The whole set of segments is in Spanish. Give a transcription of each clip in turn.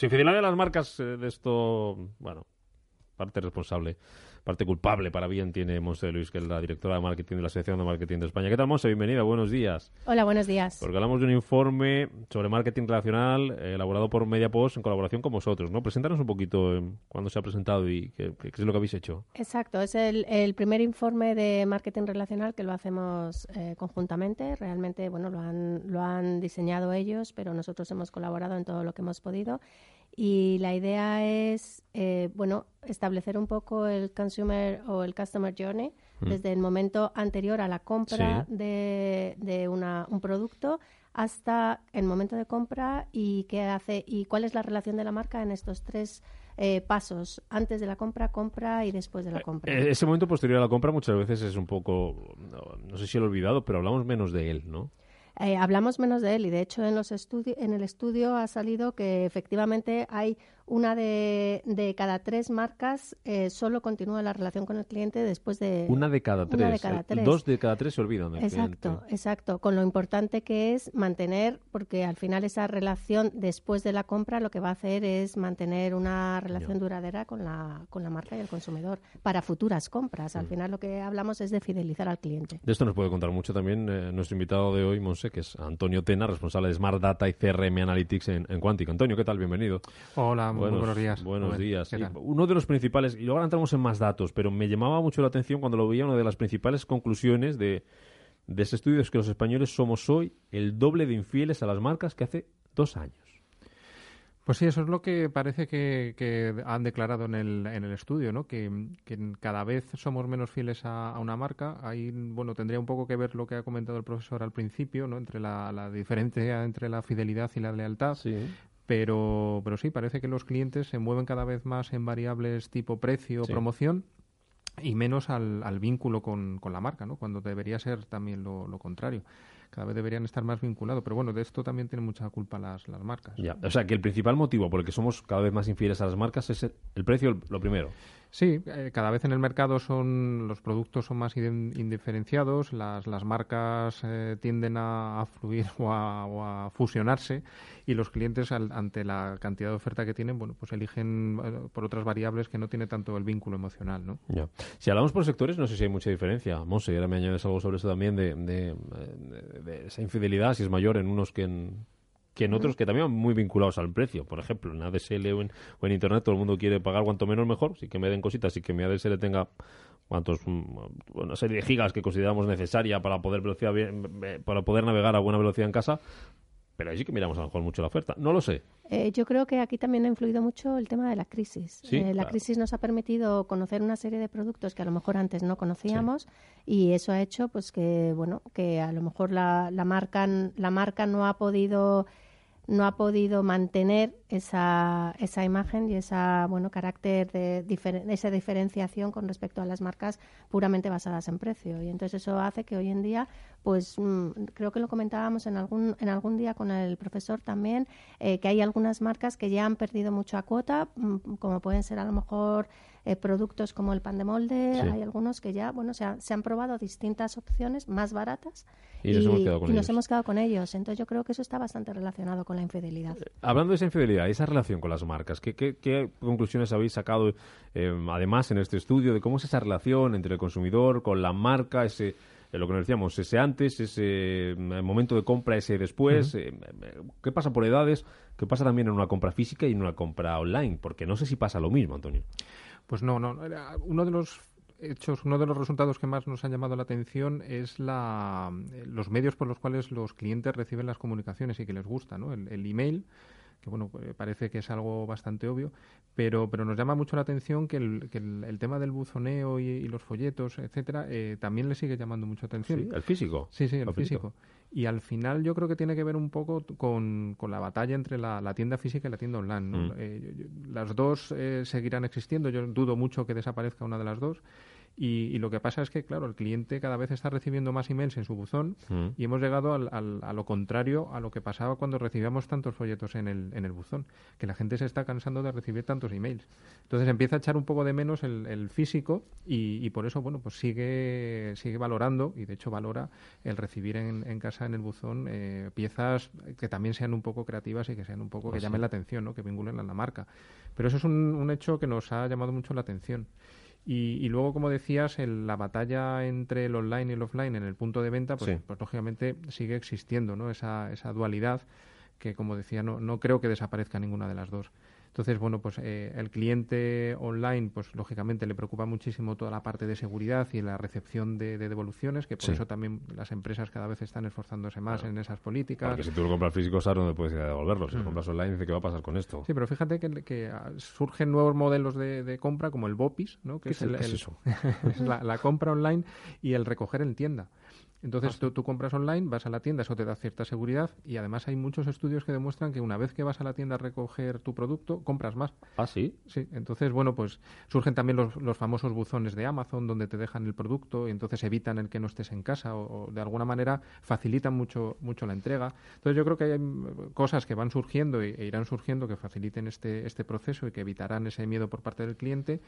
Sin de las marcas eh, de esto, bueno, parte responsable, parte culpable para bien tiene Monse Luis, que es la directora de marketing de la Asociación de Marketing de España. ¿Qué tal, Monse? Bienvenida, buenos días. Hola, buenos días. Porque hablamos de un informe sobre marketing relacional eh, elaborado por MediaPost en colaboración con vosotros, ¿no? Preséntanos un poquito eh, cuándo se ha presentado y qué, qué, es lo que habéis hecho. Exacto, es el, el, primer informe de marketing relacional que lo hacemos eh, conjuntamente. Realmente, bueno, lo han, lo han diseñado ellos, pero nosotros hemos colaborado en todo lo que hemos podido. Y la idea es, eh, bueno, establecer un poco el consumer o el customer journey mm. desde el momento anterior a la compra sí. de, de una, un producto hasta el momento de compra y qué hace y cuál es la relación de la marca en estos tres eh, pasos antes de la compra, compra y después de la compra. Eh, ese momento posterior a la compra muchas veces es un poco, no, no sé si lo he olvidado, pero hablamos menos de él, ¿no? Eh, hablamos menos de él y de hecho en los en el estudio ha salido que efectivamente hay una de, de cada tres marcas eh, solo continúa la relación con el cliente después de... Una de cada tres. Una de cada tres. Dos de cada tres se olvidan del Exacto, cliente. exacto. Con lo importante que es mantener, porque al final esa relación después de la compra lo que va a hacer es mantener una relación duradera con la, con la marca y el consumidor para futuras compras. Al mm. final lo que hablamos es de fidelizar al cliente. De esto nos puede contar mucho también eh, nuestro invitado de hoy, Monse, que es Antonio Tena, responsable de Smart Data y CRM Analytics en, en Quantic. Antonio, ¿qué tal? Bienvenido. Hola, buenos, buenos días. Buenos días. Uno de los principales, y luego entramos en más datos, pero me llamaba mucho la atención cuando lo veía, una de las principales conclusiones de, de ese estudio es que los españoles somos hoy el doble de infieles a las marcas que hace dos años. Pues sí, eso es lo que parece que, que han declarado en el, en el estudio, ¿no? Que, que, cada vez somos menos fieles a, a, una marca. Ahí, bueno, tendría un poco que ver lo que ha comentado el profesor al principio, ¿no? Entre la, la diferencia entre la fidelidad y la lealtad. Sí. Pero, pero sí, parece que los clientes se mueven cada vez más en variables tipo precio o sí. promoción y menos al, al vínculo con, con, la marca, ¿no? Cuando debería ser también lo, lo, contrario. Cada vez deberían estar más vinculados. Pero bueno, de esto también tienen mucha culpa las, las marcas. Ya. O sea, que el principal motivo por el que somos cada vez más infieles a las marcas es el, el precio, lo primero. Sí, eh, cada vez en el mercado son los productos son más indiferenciados, las, las marcas eh, tienden a, a fluir o a, o a, fusionarse y los clientes al, ante la cantidad de oferta que tienen, bueno, pues eligen eh, por otras variables que no tiene tanto el vínculo emocional, ¿no? Ya. Si hablamos por sectores, no sé si hay mucha diferencia. Monse, ahora me añades algo sobre eso también de, de, de, de esa infidelidad, si es mayor en unos que en que en otros que también van muy vinculados al precio. Por ejemplo, en ADSL o en, o en Internet todo el mundo quiere pagar cuanto menos mejor, sí que me den cositas y que mi ADSL tenga cuantos una serie de gigas que consideramos necesaria para poder velocidad para poder navegar a buena velocidad en casa, pero ahí sí que miramos a lo mejor mucho la oferta. No lo sé. Eh, yo creo que aquí también ha influido mucho el tema de la crisis. Sí, eh, la claro. crisis nos ha permitido conocer una serie de productos que a lo mejor antes no conocíamos sí. y eso ha hecho pues que bueno que a lo mejor la, la marca la marca no ha podido no ha podido mantener esa, esa imagen y esa bueno carácter de difer esa diferenciación con respecto a las marcas puramente basadas en precio y entonces eso hace que hoy en día pues mmm, creo que lo comentábamos en algún en algún día con el profesor también eh, que hay algunas marcas que ya han perdido mucha cuota mmm, como pueden ser a lo mejor eh, productos como el pan de molde, sí. hay algunos que ya, bueno, se, ha, se, han probado distintas opciones más baratas y, nos, hemos quedado, con y ellos. nos hemos quedado con ellos. Entonces yo creo que eso está bastante relacionado con la infidelidad. Eh, hablando de esa infidelidad, esa relación con las marcas, ¿qué, qué, qué conclusiones habéis sacado eh, además en este estudio de cómo es esa relación entre el consumidor con la marca, ese eh, lo que nos decíamos, ese antes, ese mm, momento de compra, ese después, uh -huh. eh, ¿qué pasa por edades? ¿Qué pasa también en una compra física y en una compra online? Porque no sé si pasa lo mismo, Antonio. Pues no, no. Uno de los hechos, uno de los resultados que más nos han llamado la atención es la, los medios por los cuales los clientes reciben las comunicaciones y que les gusta, ¿no? El, el email que bueno, pues, parece que es algo bastante obvio, pero, pero nos llama mucho la atención que el, que el, tema del buzoneo y, los folletos, etcétera, eh, también le sigue llamando mucha atención. Sí, el físico. Sí, sí, el, físico. Y al final yo creo que tiene que ver un poco con, con la batalla entre la, la, tienda física y la tienda online. Mm. Eh, las dos eh, seguirán existiendo, yo dudo mucho que desaparezca una de las dos. Y, lo que pasa es que, claro, el cliente cada vez está recibiendo más emails en su buzón mm. y hemos llegado al, a lo contrario a lo que pasaba cuando recibíamos tantos folletos en el, en el buzón, que la gente se está cansando de recibir tantos emails. Entonces empieza a echar un poco de menos el, físico y, por eso, bueno, pues sigue, sigue valorando y de hecho valora el recibir en, en casa, en el buzón, eh, piezas que también sean un poco creativas y que sean un poco, que pues llamen la atención, ¿no? que vinculen a la marca. Pero eso es un, un hecho que nos ha llamado mucho la atención. Y, luego, como decías, la batalla entre el online y el offline en el punto de venta, pues, pues lógicamente sigue existiendo ¿no? esa, esa dualidad que, como decía, no, no creo que desaparezca ninguna de las dos. Entonces, bueno, pues eh, el cliente online, pues lógicamente le preocupa muchísimo toda la parte de seguridad y la recepción de, devoluciones, que por eso también las empresas cada vez están esforzándose más en esas políticas. Porque si tú lo compras físico, sabes dónde puedes ir a devolverlo. Si lo mm. compras online, dice qué va a pasar con esto. Sí, pero fíjate que, ah, surgen nuevos modelos de, compra, como el BOPIS, ¿no? que es, el, la compra online y el recoger en tienda. Entonces ah, tú, compras online, vas a la tienda, eso te da cierta seguridad y además hay muchos estudios que demuestran que una vez que vas a la tienda a recoger tu producto, compras más. Ah, sí. Sí, entonces, bueno, pues surgen también los, los famosos buzones de Amazon donde te dejan el producto y entonces evitan el que no estés en casa o, de alguna manera facilitan mucho, mucho la entrega. Entonces yo creo que hay mm, cosas que van surgiendo e, irán surgiendo que faciliten este, este proceso y que evitarán ese miedo por parte del cliente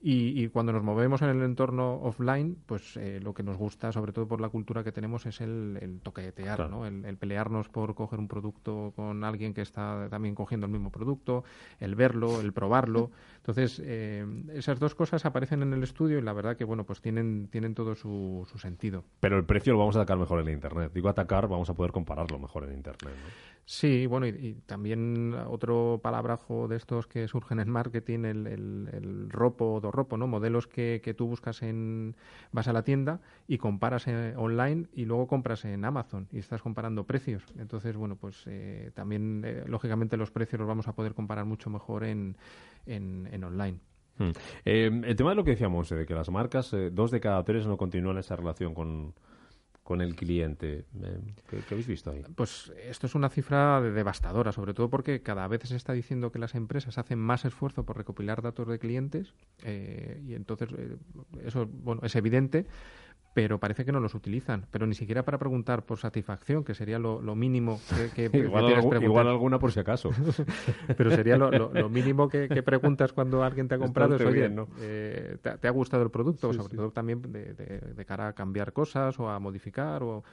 y, cuando nos movemos en el entorno offline, pues eh, lo que nos gusta, sobre todo por la cultura que tenemos es el, el toquetear, ¿no? El, pelearnos por coger un producto con alguien que está también cogiendo el mismo producto, el verlo, el probarlo. Entonces, eh, esas dos cosas aparecen en el estudio y la verdad que, bueno, pues tienen, tienen todo su, su sentido. Pero el precio lo vamos a atacar mejor en Internet. Digo atacar, vamos a poder compararlo mejor en Internet, ¿no? Sí, bueno, y, también otro palabrajo de estos que surgen en marketing, el, el, ropo o ropo, ¿no? Modelos que, que, tú buscas en... vas a la tienda y comparas eh, online y luego compras en Amazon y estás comparando precios. Entonces, bueno, pues eh, también, eh, lógicamente, los precios los vamos a poder comparar mucho mejor en, en, online. Hmm. el tema de lo que decíamos, de que las marcas, dos de cada tres no continúan esa relación con con el cliente. Eh, ¿Qué, habéis visto ahí? Pues esto es una cifra devastadora, sobre todo porque cada vez se está diciendo que las empresas hacen más esfuerzo por recopilar datos de clientes eh, y entonces eh, eso bueno es evidente pero parece que no los utilizan, pero ni siquiera para preguntar por satisfacción, que sería lo, mínimo que, que igual, igual, alguna por si acaso. pero sería lo, mínimo que, preguntas cuando alguien te ha comprado es, oye, ¿no? Eh, te, ha gustado el producto? sobre todo también de, de, cara a cambiar cosas o a modificar o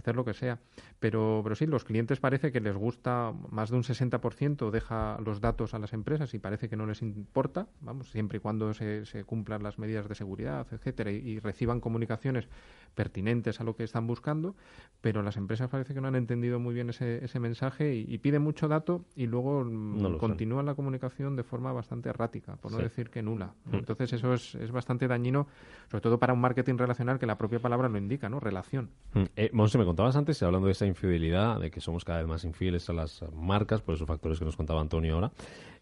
hacer lo que sea. Pero, pero sí, los clientes parece que les gusta, más de un 60% deja los datos a las empresas y parece que no les importa, vamos, siempre y cuando se, se cumplan las medidas de seguridad, etcétera, y, reciban comunicaciones pertinentes a lo que están buscando, pero las empresas parece que no han entendido muy bien ese, ese mensaje y, piden mucho dato y luego mm, continúan la comunicación de forma bastante errática, por no decir que nula. Mm. Entonces eso es, es bastante dañino, sobre todo para un marketing relacional que la propia palabra lo indica, ¿no? Relación. Mm. Eh, me contabas antes, hablando de esa infidelidad, de que somos cada vez más infieles a las marcas, por esos factores que nos contaba Antonio ahora,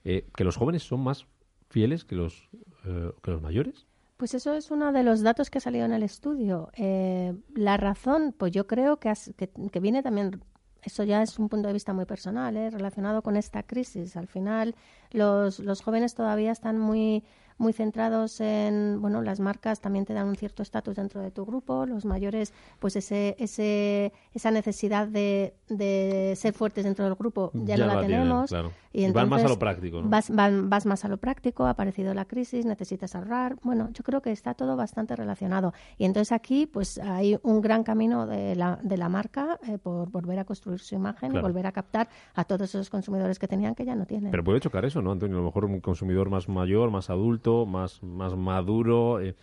eh, que los jóvenes son más fieles que los, eh, que los mayores. Pues eso es uno de los datos que ha salido en el estudio. Eh, la razón, pues yo creo que, que, viene también, eso ya es un punto de vista muy personal, relacionado con esta crisis. Al final, los, los jóvenes todavía están muy muy centrados en, bueno, las marcas también te dan un cierto estatus dentro de tu grupo, los mayores, pues ese, ese, esa necesidad de, de ser fuertes dentro del grupo ya, no la, tenemos. Y, entonces, van más a lo práctico, ¿no? Vas, vas más a lo práctico, ha aparecido la crisis, necesitas ahorrar. Bueno, yo creo que está todo bastante relacionado. Y entonces aquí, pues hay un gran camino de la, de la marca eh, por volver a construir su imagen y volver a captar a todos esos consumidores que tenían que ya no tienen. Pero puede chocar eso, ¿no, Antonio? A lo mejor un consumidor más mayor, más adulto, más, más maduro. Eh,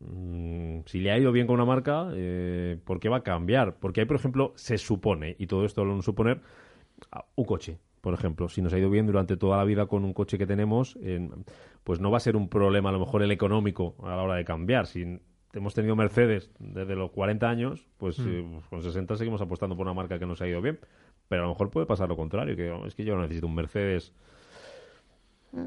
mm, si le ha ido bien con una marca, eh, ¿por qué va a cambiar? Porque hay, por ejemplo, se supone, y todo esto lo suponer, un coche, por ejemplo. Si nos ha ido bien durante toda la vida con un coche que tenemos, pues no va a ser un problema a lo mejor el económico a la hora de cambiar. Si hemos tenido Mercedes desde los 40 años, pues, mm. eh, con 60 seguimos apostando por una marca que nos ha ido bien. pero a lo mejor puede pasar lo contrario, que oh, es que yo no necesito un Mercedes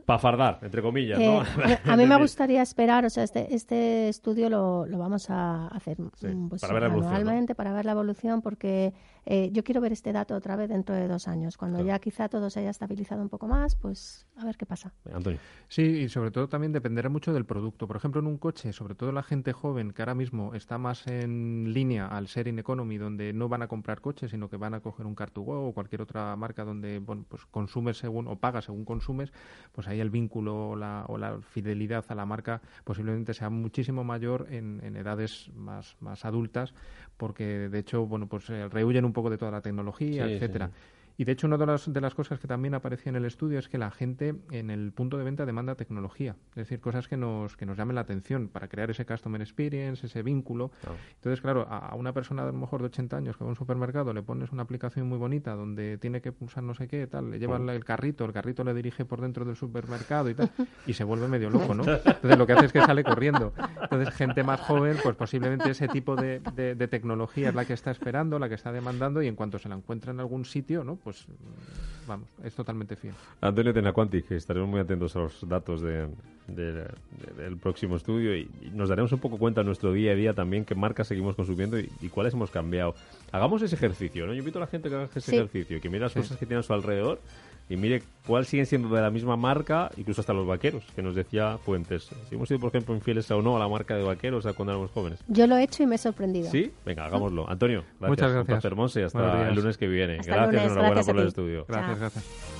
para fardar, entre comillas, ¿no? Eh, a mí me gustaría esperar, o sea, este, este estudio lo, lo vamos a hacer pues, para ver la evolución, para ver la evolución, porque eh, yo quiero ver este dato otra vez dentro de dos años. Cuando ya quizá todo se haya estabilizado un poco más, pues a ver qué pasa. Antonio. Sí, y sobre todo también dependerá mucho del producto. Por ejemplo, en un coche, sobre todo la gente joven que ahora mismo está más en línea al sharing economy, donde no van a comprar coches, sino que van a coger un Car2Go o cualquier otra marca donde bueno, pues consumes según o pagas según consumes, pues ahí el vínculo o la, o la fidelidad a la marca posiblemente sea muchísimo mayor en, en edades más, más adultas, porque de hecho, bueno, pues eh, rehuyen un poco de toda la tecnología, etcétera. Y de hecho, una de las, de las cosas que también aparecía en el estudio es que la gente en el punto de venta demanda tecnología, es decir, cosas que nos, que nos llamen la atención para crear ese customer experience, ese vínculo. Entonces, claro, a, una persona a lo mejor de 80 años que va a un supermercado le pones una aplicación muy bonita donde tiene que pulsar no sé qué, tal, le llevan el carrito, el carrito le dirige por dentro del supermercado y tal, y se vuelve medio loco, ¿no? Entonces, lo que hace es que sale corriendo. Entonces, gente más joven, pues posiblemente ese tipo de, de tecnología es la que está esperando, la que está demandando, y en cuanto se la encuentra en algún sitio, ¿no? Pues vamos, es totalmente fiel. Antonio Tenacuanti, estaremos muy atentos a los datos del próximo estudio y, nos daremos un poco cuenta en nuestro día a día también qué marcas seguimos consumiendo y, cuáles hemos cambiado. Hagamos ese ejercicio, ¿no? Yo invito a la gente que haga ese ejercicio y que mire las cosas que tiene a su alrededor y mire cuál siguen siendo de la misma marca, incluso hasta los vaqueros, que nos decía Fuentes. Si hemos sido, por ejemplo, infieles o no a la marca de vaqueros cuando éramos jóvenes. Yo lo he hecho y me he sorprendido. Sí, venga, hagámoslo. Antonio, gracias. Muchas gracias. hasta el lunes que viene. gracias, enhorabuena por el estudio. Gracias, gracias.